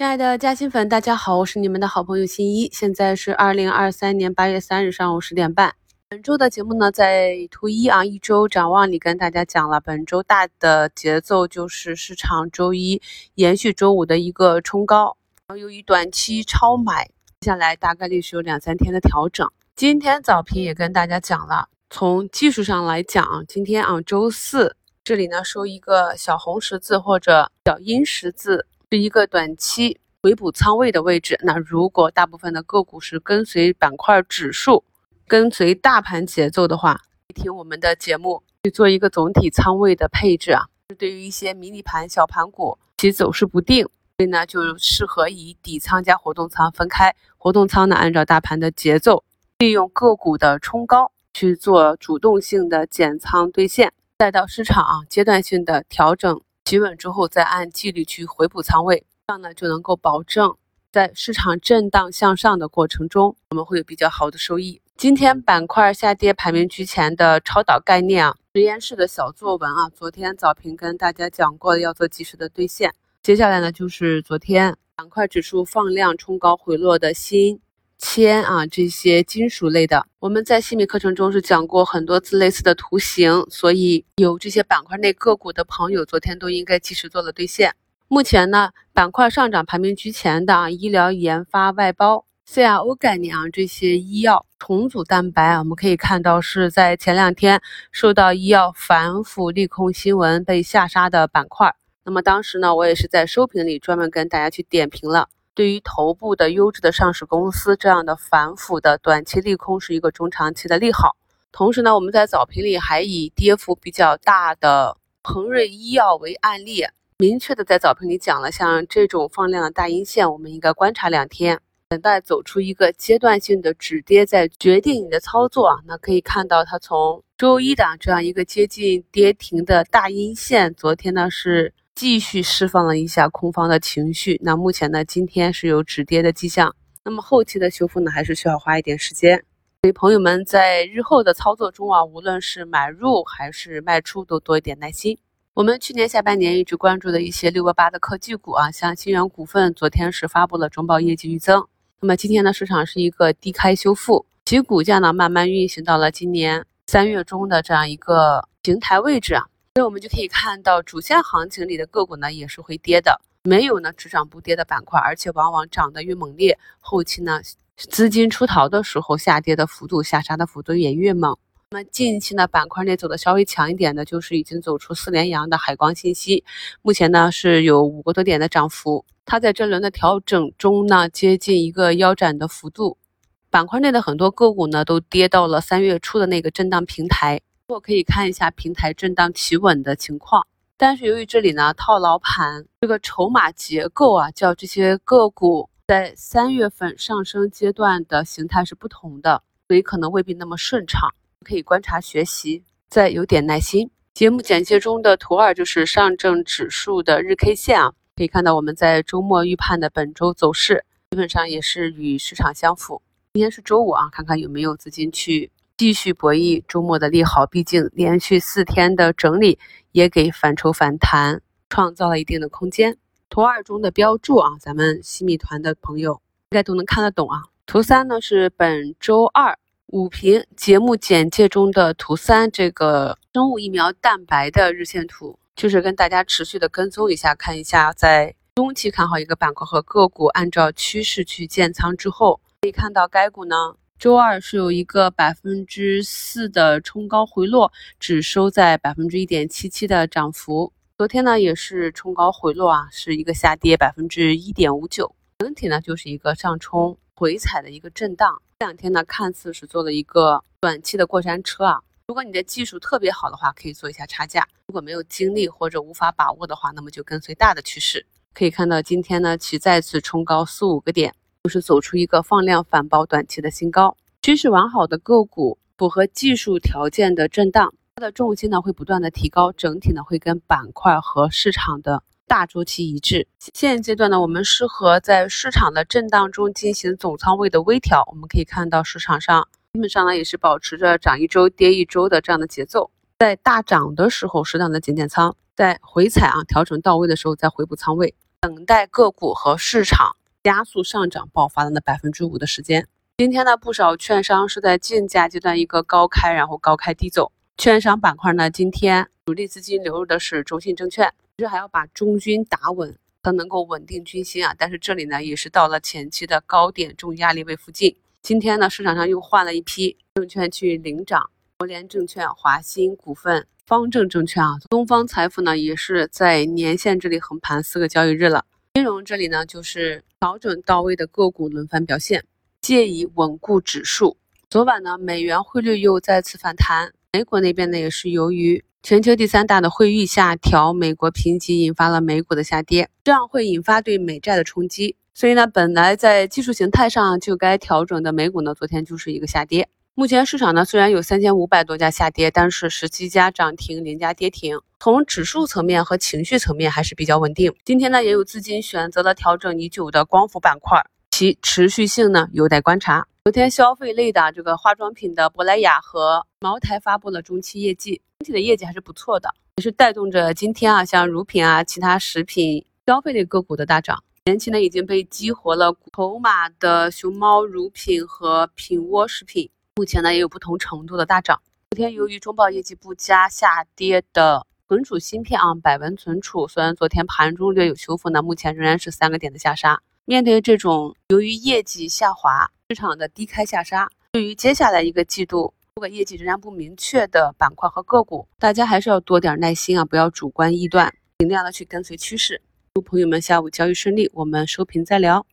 亲爱的嘉兴粉，大家好，我是你们的好朋友新一。现在是二零二三年八月三日上午十点半。本周的节目呢，在图一啊一周展望里跟大家讲了，本周大的节奏就是市场周一延续周五的一个冲高，然后由于短期超买，接下来大概率是有两三天的调整。今天早评也跟大家讲了，从技术上来讲，今天啊周四这里呢收一个小红十字或者小阴十字。是一个短期回补仓位的位置。那如果大部分的个股是跟随板块指数、跟随大盘节奏的话，听我们的节目去做一个总体仓位的配置啊。对于一些迷你盘、小盘股，其走势不定，所以呢就适合以底仓加活动仓分开。活动仓呢按照大盘的节奏，利用个股的冲高去做主动性的减仓兑现，再到市场啊阶段性的调整。企稳之后，再按纪律去回补仓位，这样呢就能够保证在市场震荡向上的过程中，我们会有比较好的收益。今天板块下跌排名居前的超导概念啊，实验室的小作文啊，昨天早评跟大家讲过的，要做及时的兑现。接下来呢，就是昨天板块指数放量冲高回落的新。铅啊，这些金属类的，我们在细米课程中是讲过很多次类似的图形，所以有这些板块内个股的朋友，昨天都应该及时做了兑现。目前呢，板块上涨排名居前的啊，医疗研发、外包、CRO 概念啊，这些医药重组蛋白啊，我们可以看到是在前两天受到医药反腐利空新闻被下杀的板块。那么当时呢，我也是在收评里专门跟大家去点评了。对于头部的优质的上市公司，这样的反腐的短期利空是一个中长期的利好。同时呢，我们在早评里还以跌幅比较大的恒瑞医药为案例，明确的在早评里讲了，像这种放量的大阴线，我们应该观察两天，等待走出一个阶段性的止跌，再决定你的操作。那可以看到，它从周一的这样一个接近跌停的大阴线，昨天呢是。继续释放了一下空方的情绪，那目前呢，今天是有止跌的迹象，那么后期的修复呢，还是需要花一点时间。所以朋友们在日后的操作中啊，无论是买入还是卖出，都多一点耐心。我们去年下半年一直关注的一些六八八的科技股啊，像新源股份，昨天是发布了中报业绩预增，那么今天呢，市场是一个低开修复，其股价呢慢慢运行到了今年三月中的这样一个平台位置啊。所以我们就可以看到，主线行情里的个股呢也是会跌的，没有呢只涨不跌的板块，而且往往涨得越猛烈，后期呢资金出逃的时候，下跌的幅度、下杀的幅度也越猛。那么近期呢板块内走的稍微强一点的，就是已经走出四连阳的海光信息，目前呢是有五个多点的涨幅，它在这轮的调整中呢接近一个腰斩的幅度，板块内的很多个股呢都跌到了三月初的那个震荡平台。我可以看一下平台震荡企稳的情况，但是由于这里呢套牢盘这个筹码结构啊，叫这些个股在三月份上升阶段的形态是不同的，所以可能未必那么顺畅。可以观察学习，再有点耐心。节目简介中的图二就是上证指数的日 K 线啊，可以看到我们在周末预判的本周走势，基本上也是与市场相符。今天是周五啊，看看有没有资金去。继续博弈周末的利好，毕竟连续四天的整理也给反抽反弹创造了一定的空间。图二中的标注啊，咱们西米团的朋友应该都能看得懂啊。图三呢是本周二五评节目简介中的图三，这个生物疫苗蛋白的日线图，就是跟大家持续的跟踪一下，看一下在中期看好一个板块和个股，按照趋势去建仓之后，可以看到该股呢。周二是有一个百分之四的冲高回落，只收在百分之一点七七的涨幅。昨天呢也是冲高回落啊，是一个下跌百分之一点五九。整体呢就是一个上冲回踩的一个震荡。这两天呢看似是做了一个短期的过山车啊。如果你的技术特别好的话，可以做一下差价；如果没有精力或者无法把握的话，那么就跟随大的趋势。可以看到今天呢其再次冲高四五个点。就是走出一个放量反包短期的新高，趋势完好的个股，符合技术条件的震荡，它的重心呢会不断的提高，整体呢会跟板块和市场的大周期一致。现阶段呢，我们适合在市场的震荡中进行总仓位的微调。我们可以看到市场上基本上呢也是保持着涨一周跌一周的这样的节奏，在大涨的时候适当的减减仓，在回踩啊调整到位的时候再回补仓位。等待个股和市场加速上涨爆发的那百分之五的时间。今天呢，不少券商是在竞价阶段一个高开，然后高开低走。券商板块呢，今天主力资金流入的是中信证券，其实还要把中军打稳，才能够稳定军心啊。但是这里呢，也是到了前期的高点重压力位附近。今天呢，市场上又换了一批证券去领涨，国联证券、华鑫股份、方正证券啊，东方财富呢也是在年线这里横盘四个交易日了。金融这里呢，就是调整到位的个股轮番表现，借以稳固指数。昨晚呢，美元汇率又再次反弹。美股那边呢，也是由于全球第三大的会议下调美国评级，引发了美股的下跌，这样会引发对美债的冲击。所以呢，本来在技术形态上就该调整的美股呢，昨天就是一个下跌。目前市场呢，虽然有三千五百多家下跌，但是十七家涨停，零家跌停。从指数层面和情绪层面还是比较稳定。今天呢，也有资金选择了调整已久的光伏板块，其持续性呢有待观察。昨天消费类的这个化妆品的珀莱雅和茅台发布了中期业绩，整体的业绩还是不错的，也是带动着今天啊像乳品啊、其他食品消费类个股的大涨。前期呢已经被激活了筹码的熊猫乳品和品窝食品，目前呢也有不同程度的大涨。昨天由于中报业绩不佳下跌的存储芯片啊，百文存储虽然昨天盘中略有修复呢，目前仍然是三个点的下杀。面对这种由于业绩下滑，市场的低开下杀，对于接下来一个季度如果业绩仍然不明确的板块和个股，大家还是要多点耐心啊，不要主观臆断，尽量的去跟随趋势。祝朋友们下午交易顺利，我们收评再聊。